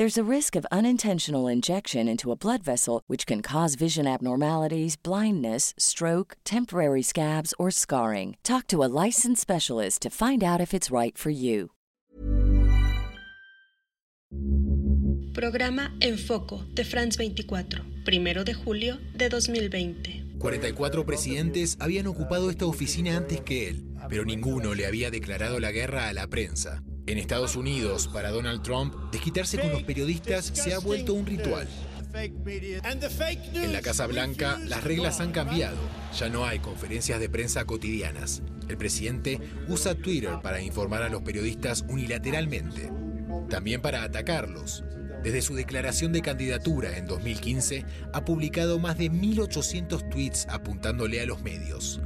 There's a risk of unintentional injection into a blood vessel, which can cause vision abnormalities, blindness, stroke, temporary scabs, or scarring. Talk to a licensed specialist to find out if it's right for you. Programa Enfoco de France 24, primero de julio de 2020. 44 presidentes habían ocupado esta oficina antes que él, pero ninguno le había declarado la guerra a la prensa. En Estados Unidos, para Donald Trump, desquitarse con los periodistas se ha vuelto un ritual. En la Casa Blanca, las reglas han cambiado. Ya no hay conferencias de prensa cotidianas. El presidente usa Twitter para informar a los periodistas unilateralmente, también para atacarlos. Desde su declaración de candidatura en 2015, ha publicado más de 1.800 tweets apuntándole a los medios.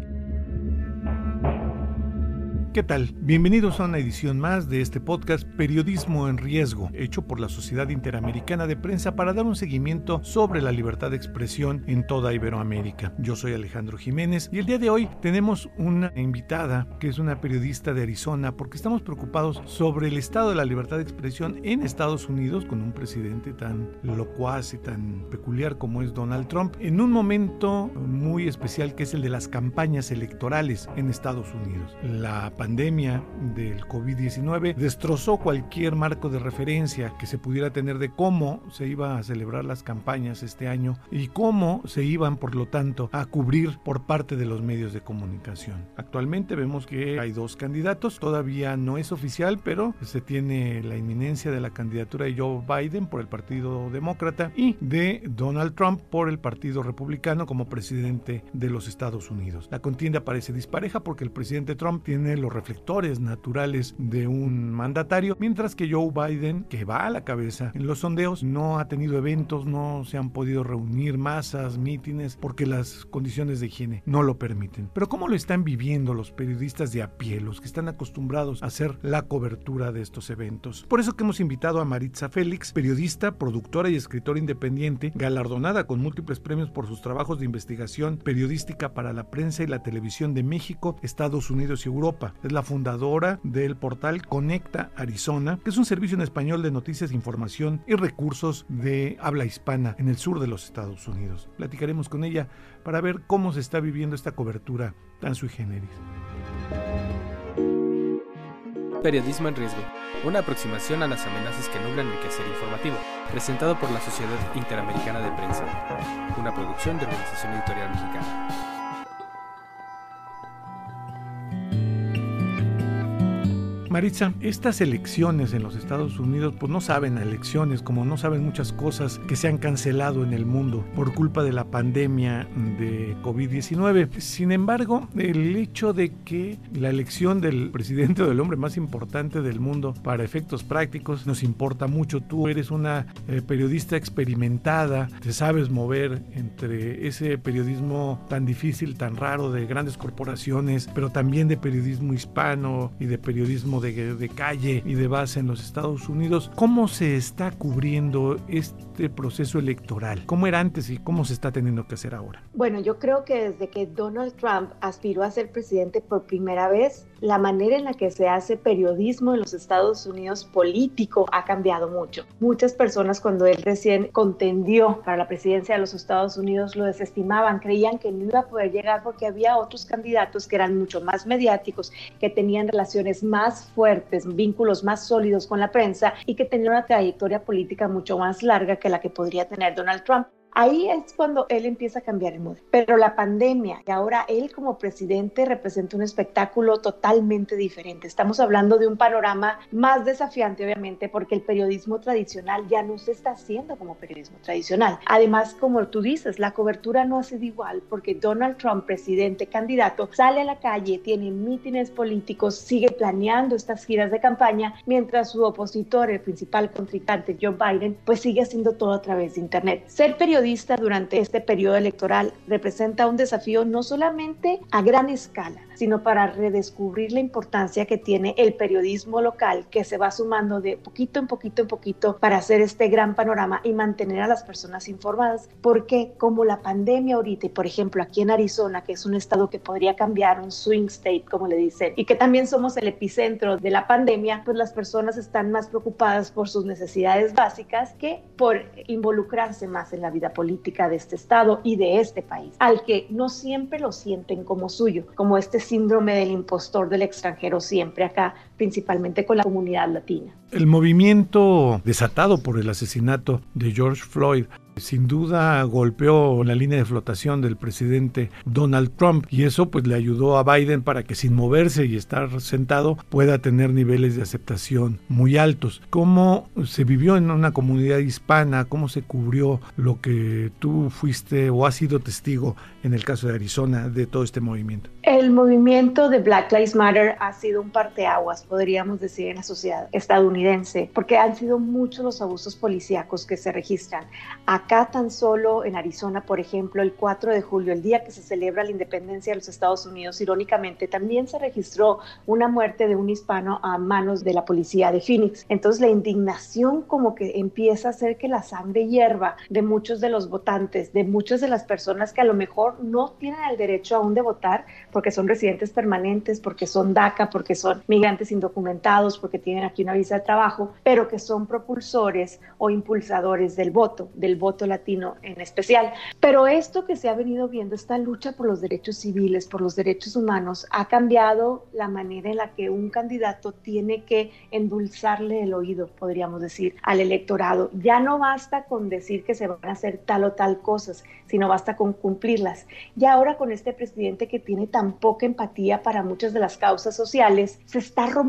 ¿Qué tal? Bienvenidos a una edición más de este podcast Periodismo en Riesgo, hecho por la Sociedad Interamericana de Prensa para dar un seguimiento sobre la libertad de expresión en toda Iberoamérica. Yo soy Alejandro Jiménez y el día de hoy tenemos una invitada que es una periodista de Arizona porque estamos preocupados sobre el estado de la libertad de expresión en Estados Unidos con un presidente tan locuaz y tan peculiar como es Donald Trump en un momento muy especial que es el de las campañas electorales en Estados Unidos. La pandemia del COVID-19 destrozó cualquier marco de referencia que se pudiera tener de cómo se iba a celebrar las campañas este año y cómo se iban, por lo tanto, a cubrir por parte de los medios de comunicación. Actualmente vemos que hay dos candidatos, todavía no es oficial, pero se tiene la inminencia de la candidatura de Joe Biden por el Partido Demócrata y de Donald Trump por el Partido Republicano como presidente de los Estados Unidos. La contienda parece dispareja porque el presidente Trump tiene los reflectores naturales de un mandatario, mientras que Joe Biden, que va a la cabeza en los sondeos, no ha tenido eventos, no se han podido reunir masas, mítines, porque las condiciones de higiene no lo permiten. Pero ¿cómo lo están viviendo los periodistas de a pie, los que están acostumbrados a hacer la cobertura de estos eventos? Por eso que hemos invitado a Maritza Félix, periodista, productora y escritora independiente, galardonada con múltiples premios por sus trabajos de investigación periodística para la prensa y la televisión de México, Estados Unidos y Europa. Es la fundadora del portal Conecta Arizona, que es un servicio en español de noticias, información y recursos de habla hispana en el sur de los Estados Unidos. Platicaremos con ella para ver cómo se está viviendo esta cobertura tan sui generis. Periodismo en riesgo. Una aproximación a las amenazas que nublan el quehacer informativo. Presentado por la Sociedad Interamericana de Prensa. Una producción de Organización Editorial Mexicana. Maritza, estas elecciones en los Estados Unidos pues no saben a elecciones, como no saben muchas cosas que se han cancelado en el mundo por culpa de la pandemia de COVID-19. Sin embargo, el hecho de que la elección del presidente o del hombre más importante del mundo para efectos prácticos nos importa mucho. Tú eres una eh, periodista experimentada, te sabes mover entre ese periodismo tan difícil, tan raro de grandes corporaciones, pero también de periodismo hispano y de periodismo de, calle y de base en los Estados Unidos. ¿Cómo se está cubriendo este proceso electoral? ¿Cómo era antes y cómo se está teniendo que hacer ahora? Bueno, yo creo que desde que Donald Trump aspiró a ser presidente por primera vez, la manera en la que se hace periodismo en los Estados Unidos político ha cambiado mucho. Muchas personas cuando él recién contendió para la presidencia de los Estados Unidos lo desestimaban, creían que no iba a poder llegar porque había otros candidatos que eran mucho más mediáticos, que tenían relaciones más fuertes, vínculos más sólidos con la prensa y que tenía una trayectoria política mucho más larga que la que podría tener Donald Trump. Ahí es cuando él empieza a cambiar el modelo. Pero la pandemia y ahora él como presidente representa un espectáculo totalmente diferente. Estamos hablando de un panorama más desafiante, obviamente, porque el periodismo tradicional ya no se está haciendo como periodismo tradicional. Además, como tú dices, la cobertura no ha sido igual porque Donald Trump, presidente, candidato, sale a la calle, tiene mítines políticos, sigue planeando estas giras de campaña, mientras su opositor, el principal contrincante, Joe Biden, pues sigue haciendo todo a través de Internet. Ser periodista durante este periodo electoral representa un desafío no solamente a gran escala, sino para redescubrir la importancia que tiene el periodismo local que se va sumando de poquito en poquito en poquito para hacer este gran panorama y mantener a las personas informadas. Porque como la pandemia ahorita, y por ejemplo aquí en Arizona, que es un estado que podría cambiar, un swing state, como le dicen, y que también somos el epicentro de la pandemia, pues las personas están más preocupadas por sus necesidades básicas que por involucrarse más en la vida política de este estado y de este país, al que no siempre lo sienten como suyo, como este síndrome del impostor del extranjero siempre acá, principalmente con la comunidad latina. El movimiento desatado por el asesinato de George Floyd sin duda golpeó la línea de flotación del presidente Donald Trump y eso pues le ayudó a Biden para que sin moverse y estar sentado pueda tener niveles de aceptación muy altos. ¿Cómo se vivió en una comunidad hispana? ¿Cómo se cubrió lo que tú fuiste o has sido testigo en el caso de Arizona de todo este movimiento? El movimiento de Black Lives Matter ha sido un parteaguas, podríamos decir, en la sociedad estadounidense, porque han sido muchos los abusos policíacos que se registran. Acá tan solo en Arizona, por ejemplo, el 4 de julio, el día que se celebra la independencia de los Estados Unidos, irónicamente, también se registró una muerte de un hispano a manos de la policía de Phoenix. Entonces la indignación como que empieza a hacer que la sangre hierva de muchos de los votantes, de muchas de las personas que a lo mejor no tienen el derecho aún de votar porque son residentes permanentes, porque son DACA, porque son migrantes indocumentados, porque tienen aquí una visa de trabajo, pero que son propulsores o impulsadores del voto, del voto latino en especial. Pero esto que se ha venido viendo, esta lucha por los derechos civiles, por los derechos humanos, ha cambiado la manera en la que un candidato tiene que endulzarle el oído, podríamos decir, al electorado. Ya no basta con decir que se van a hacer tal o tal cosas, sino basta con cumplirlas. Y ahora con este presidente que tiene tan poca empatía para muchas de las causas sociales, se está rompiendo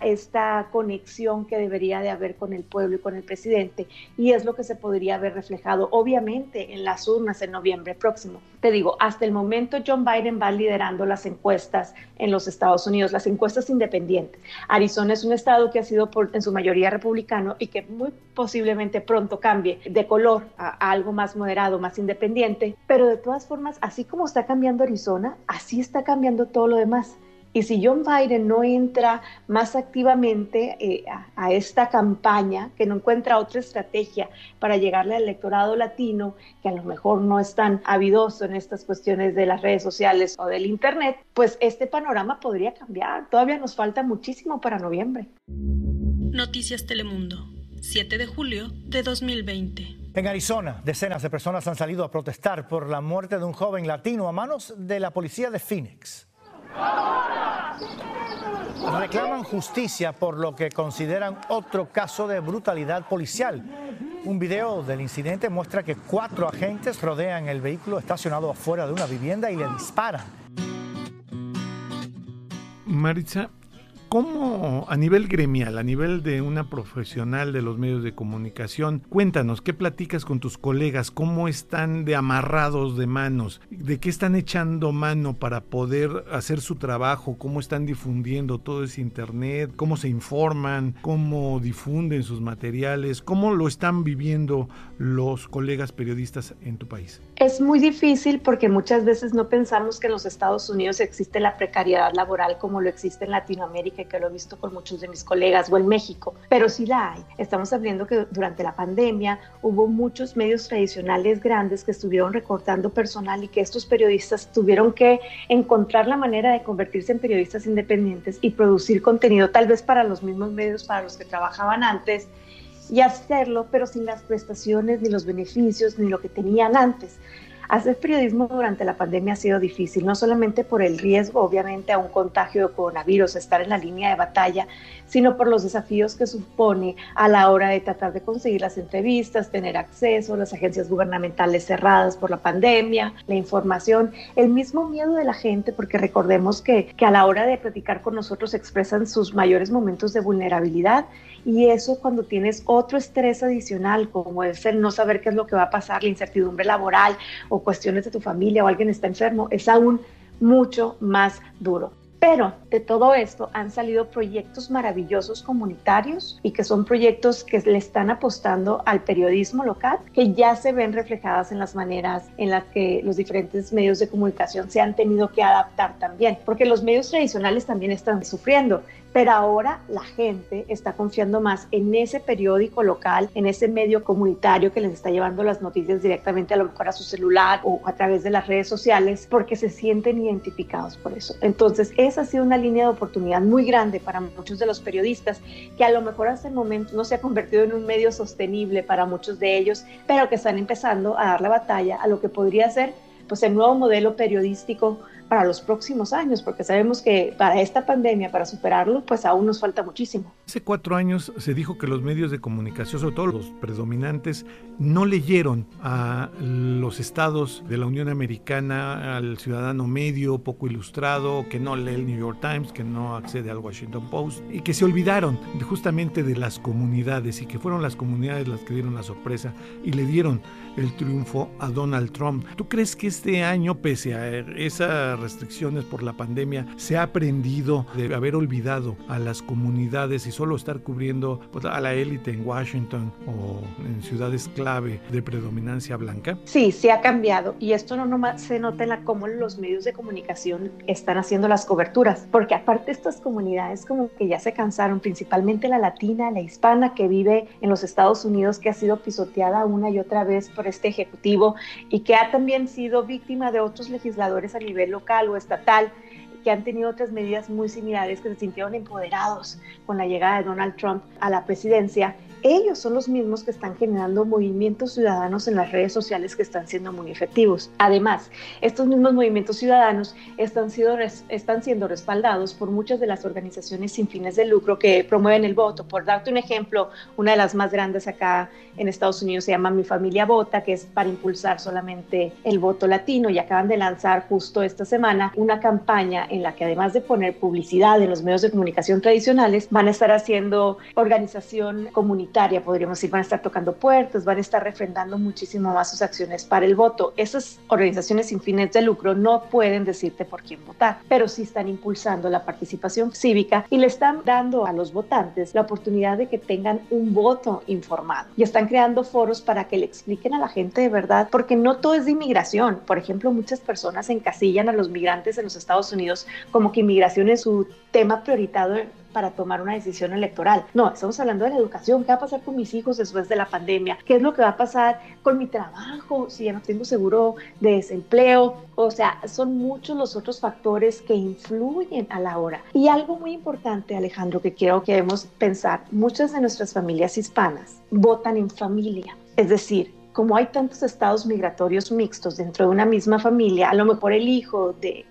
esta conexión que debería de haber con el pueblo y con el presidente. Y es lo que se podría ver reflejado obviamente en las urnas en noviembre próximo. Te digo, hasta el momento John Biden va liderando las encuestas en los Estados Unidos, las encuestas independientes. Arizona es un estado que ha sido por, en su mayoría republicano y que muy posiblemente pronto cambie de color a, a algo más moderado, más independiente, pero de todas formas, así como está cambiando Arizona, así está cambiando todo lo demás. Y si John Biden no entra más activamente eh, a, esta campaña, que no encuentra otra estrategia para llegarle al electorado latino, que a lo mejor no es tan avidoso en estas cuestiones de las redes sociales o del Internet, pues este panorama podría cambiar. Todavía nos falta muchísimo para noviembre. Noticias Telemundo, 7 de julio de 2020. En Arizona, decenas de personas han salido a protestar por la muerte de un joven latino a manos de la policía de Phoenix. Reclaman justicia por lo que consideran otro caso de brutalidad policial. Un video del incidente muestra que cuatro agentes rodean el vehículo estacionado afuera de una vivienda y le disparan. Maritza, ¿Cómo a nivel gremial, a nivel de una profesional de los medios de comunicación, cuéntanos, ¿qué platicas con tus colegas? ¿Cómo están de amarrados de manos? ¿De qué están echando mano para poder hacer su trabajo? ¿Cómo están difundiendo todo ese Internet? ¿Cómo se informan? ¿Cómo difunden sus materiales? ¿Cómo lo están viviendo los colegas periodistas en tu país? Es muy difícil porque muchas veces no pensamos que en los Estados Unidos existe la precariedad laboral como lo existe en Latinoamérica que lo he visto con muchos de mis colegas, o en México, pero sí la hay. Estamos hablando que durante la pandemia hubo muchos medios tradicionales grandes que estuvieron recortando personal y que estos periodistas tuvieron que encontrar la manera de convertirse en periodistas independientes y producir contenido tal vez para los mismos medios para los que trabajaban antes y hacerlo, pero sin las prestaciones, ni los beneficios, ni lo que tenían antes. Hacer periodismo durante la pandemia ha sido difícil, no solamente por el riesgo, obviamente, a un contagio de coronavirus, estar en la línea de batalla, sino por los desafíos que supone a la hora de tratar de conseguir las entrevistas, tener acceso, las agencias gubernamentales cerradas por la pandemia, la información, el mismo miedo de la gente, porque recordemos que, que a la hora de platicar con nosotros expresan sus mayores momentos de vulnerabilidad y eso cuando tienes otro estrés adicional, como es el no saber qué es lo que va a pasar, la incertidumbre laboral o cuestiones de tu familia o alguien está enfermo, es aún mucho más duro. Pero de todo esto han salido proyectos maravillosos comunitarios y que son proyectos que le están apostando al periodismo local, que ya se ven reflejadas en las maneras en las que los diferentes medios de comunicación se han tenido que adaptar también, porque los medios tradicionales también están sufriendo pero ahora la gente está confiando más en ese periódico local, en ese medio comunitario que les está llevando las noticias directamente a lo mejor a su celular o a través de las redes sociales, porque se sienten identificados por eso. Entonces, esa ha sido una línea de oportunidad muy grande para muchos de los periodistas, que a lo mejor hasta el momento no se ha convertido en un medio sostenible para muchos de ellos, pero que están empezando a dar la batalla a lo que podría ser pues el nuevo modelo periodístico para los próximos años, porque sabemos que para esta pandemia, para superarlo, pues aún nos falta muchísimo. Hace cuatro años se dijo que los medios de comunicación, sobre todo los predominantes, no leyeron a los estados de la Unión Americana, al ciudadano medio, poco ilustrado, que no lee el New York Times, que no accede al Washington Post, y que se olvidaron justamente de las comunidades y que fueron las comunidades las que dieron la sorpresa y le dieron el triunfo a Donald Trump. ¿Tú crees que este año, pese a esa restricciones por la pandemia, se ha aprendido de haber olvidado a las comunidades y solo estar cubriendo pues, a la élite en Washington o en ciudades clave de predominancia blanca? Sí, se ha cambiado y esto no nomás se nota en la cómo los medios de comunicación están haciendo las coberturas, porque aparte estas comunidades como que ya se cansaron, principalmente la latina, la hispana que vive en los Estados Unidos, que ha sido pisoteada una y otra vez por este ejecutivo y que ha también sido víctima de otros legisladores a nivel local o estatal que han tenido otras medidas muy similares, que se sintieron empoderados con la llegada de Donald Trump a la presidencia ellos son los mismos que están generando movimientos ciudadanos en las redes sociales que están siendo muy efectivos. Además, estos mismos movimientos ciudadanos están, sido, están siendo respaldados por muchas de las organizaciones sin fines de lucro que promueven el voto. Por darte un ejemplo, una de las más grandes acá en Estados Unidos se llama Mi Familia Vota, que es para impulsar solamente el voto latino y acaban de lanzar justo esta semana una campaña en la que además de poner publicidad en los medios de comunicación tradicionales, van a estar haciendo organización comunitaria podríamos decir, van a estar tocando puertas, van a estar refrendando muchísimo más sus acciones para el voto. Esas organizaciones sin fines de lucro no pueden decirte por quién votar, pero sí están impulsando la participación cívica y le están dando a los votantes la oportunidad de que tengan un voto informado y están creando foros para que le expliquen a la gente de verdad, porque no todo es de inmigración. Por ejemplo, muchas personas encasillan a los migrantes en los Estados Unidos como que inmigración es su tema prioritario para tomar una decisión electoral. No, estamos hablando de la educación. ¿Qué va a pasar con mis hijos después de la pandemia? ¿Qué es lo que va a pasar con mi trabajo si ya no tengo seguro de desempleo? O sea, son muchos los otros factores que influyen a la hora. Y algo muy importante, Alejandro, que quiero que debemos pensar, muchas de nuestras familias hispanas votan en familia. Es decir, como hay tantos estados migratorios mixtos dentro de una misma familia, a lo mejor el hijo de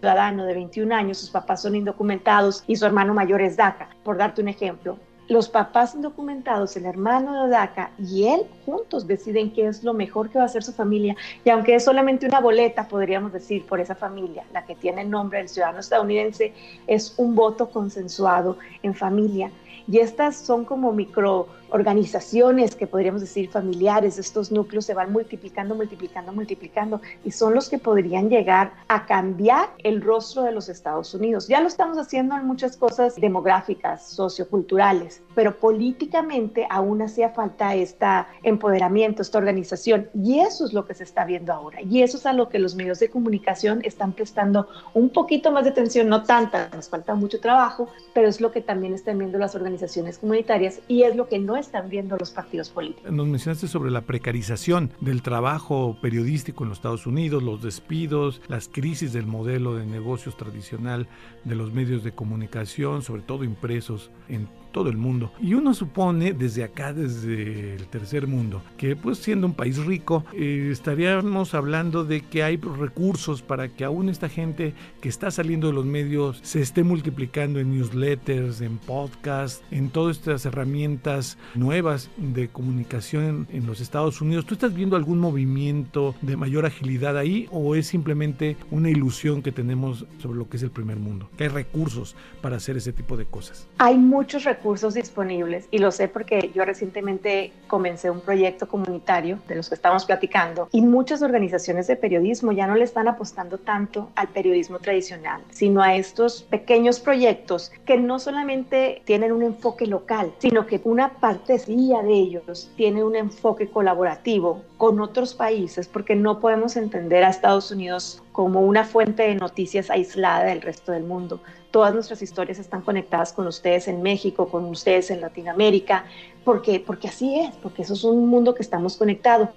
ciudadano de 21 años, sus papás son indocumentados y su hermano mayor es DACA, por darte un ejemplo. Los papás indocumentados, el hermano de DACA y él juntos deciden qué es lo mejor que va a hacer su familia. Y aunque es solamente una boleta, podríamos decir, por esa familia, la que tiene el nombre del ciudadano estadounidense, es un voto consensuado en familia. Y estas son como microorganizaciones que podríamos decir familiares, estos núcleos se van multiplicando, multiplicando, multiplicando y son los que podrían llegar a cambiar el rostro de los Estados Unidos. Ya lo estamos haciendo en muchas cosas demográficas, socioculturales, pero políticamente aún hacía falta este empoderamiento, esta organización y eso es lo que se está viendo ahora y eso es a lo que los medios de comunicación están prestando un poquito más de atención, no tanta, nos falta mucho trabajo, pero es lo que también están viendo las organizaciones comunitarias y es lo que no están viendo los partidos políticos. Nos mencionaste sobre la precarización del trabajo periodístico en los Estados Unidos, los despidos, las crisis del modelo de negocios tradicional de los medios de comunicación, sobre todo impresos en todo el mundo. Y uno supone desde acá, desde el tercer mundo, que pues siendo un país rico, eh, estaríamos hablando de que hay recursos para que aún esta gente que está saliendo de los medios se esté multiplicando en newsletters, en podcasts, en todas estas herramientas nuevas de comunicación en, los Estados Unidos. ¿Tú estás viendo algún movimiento de mayor agilidad ahí o es simplemente una ilusión que tenemos sobre lo que es el primer mundo? Que hay recursos para hacer ese tipo de cosas. Hay muchos recursos recursos disponibles y lo sé porque yo recientemente comencé un proyecto comunitario de los que estamos platicando y muchas organizaciones de periodismo ya no le están apostando tanto al periodismo tradicional, sino a estos pequeños proyectos que no solamente tienen un enfoque local, sino que una partecilla de ellos tiene un enfoque colaborativo con otros países porque no podemos entender a Estados Unidos como una fuente de noticias aislada del resto del mundo, Todas nuestras historias están conectadas con ustedes en México, con ustedes en Latinoamérica, porque, porque así es, porque eso es un mundo que estamos conectados.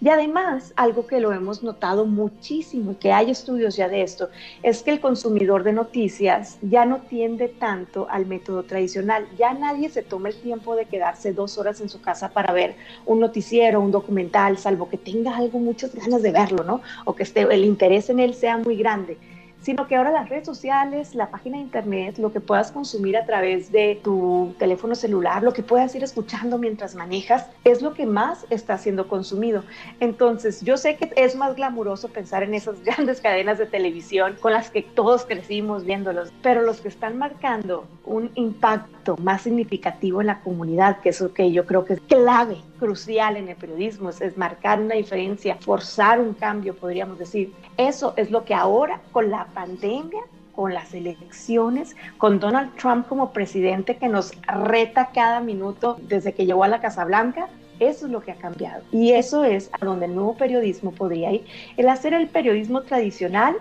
Y además, algo que lo hemos notado muchísimo y que hay estudios ya de esto, es que el consumidor de noticias ya no tiende tanto al método tradicional. Ya nadie se toma el tiempo de quedarse dos horas en su casa para ver un noticiero, un documental, salvo que tenga algo, muchas ganas de verlo, ¿no? O que esté, el interés en él sea muy grande sino que ahora las redes sociales, la página de internet, lo que puedas consumir a través de tu teléfono celular, lo que puedas ir escuchando mientras manejas, es lo que más está siendo consumido. Entonces, yo sé que es más glamuroso pensar en esas grandes cadenas de televisión con las que todos crecimos viéndolos, pero los que están marcando un impacto más significativo en la comunidad, que es lo que yo creo que es clave, crucial en el periodismo, es marcar una diferencia, forzar un cambio, podríamos decir. Eso es lo que ahora con la pandemia, con las elecciones, con Donald Trump como presidente que nos reta cada minuto desde que llegó a la Casa Blanca, eso es lo que ha cambiado. Y eso es a donde el nuevo periodismo podría ir. El hacer el periodismo tradicional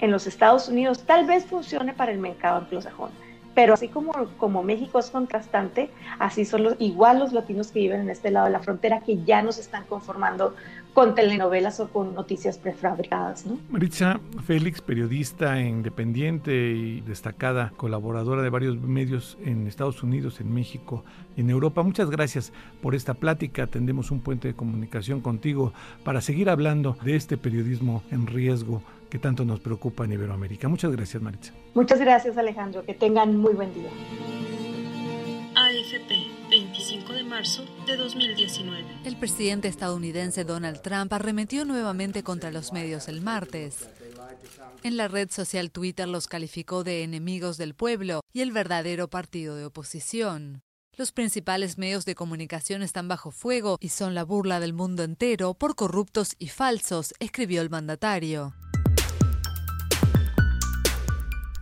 en los Estados Unidos tal vez funcione para el mercado anglosajón, pero así como, México es contrastante, así son los, igual los latinos que viven en este lado de la frontera que ya no se están conformando con telenovelas o con noticias prefabricadas. ¿no? Maritza Félix, periodista independiente y destacada colaboradora de varios medios en Estados Unidos, en México en Europa, muchas gracias por esta plática. Tendemos un puente de comunicación contigo para seguir hablando de este periodismo en riesgo que tanto nos preocupa en Iberoamérica. Muchas gracias, Maritza. Muchas gracias, Alejandro. Que tengan muy buen día. AFP, 25 de marzo de 2019. El presidente estadounidense Donald Trump arremetió nuevamente contra los medios el martes. En la red social Twitter los calificó de enemigos del pueblo y el verdadero partido de oposición. Los principales medios de comunicación están bajo fuego y son la burla del mundo entero por corruptos y falsos, escribió el mandatario.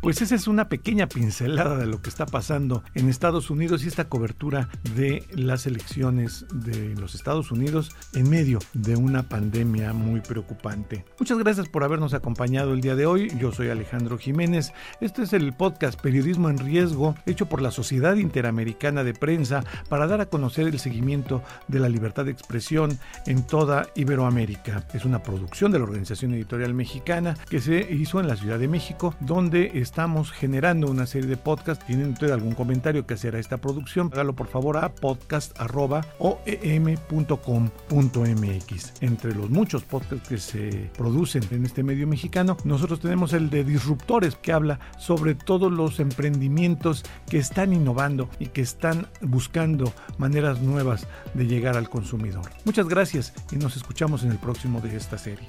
Pues esa es una pequeña pincelada de lo que está pasando en Estados Unidos y esta cobertura de las elecciones de los Estados Unidos en medio de una pandemia muy preocupante. Muchas gracias por habernos acompañado el día de hoy. Yo soy Alejandro Jiménez. Este es el podcast Periodismo en Riesgo hecho por la Sociedad Interamericana de Prensa para dar a conocer el seguimiento de la libertad de expresión en toda Iberoamérica. Es una producción de la Organización Editorial Mexicana que se hizo en la Ciudad de México donde estamos generando una serie de podcasts. ¿Tienen ustedes algún comentario que hacer a esta producción? Hágalo por favor a podcast.oem.com.mx. Entre los muchos podcasts que se producen en este medio mexicano, nosotros tenemos el de Disruptores, que habla sobre todos los emprendimientos que están innovando y que están buscando maneras nuevas de llegar al consumidor. Muchas gracias y nos escuchamos en el próximo de esta serie.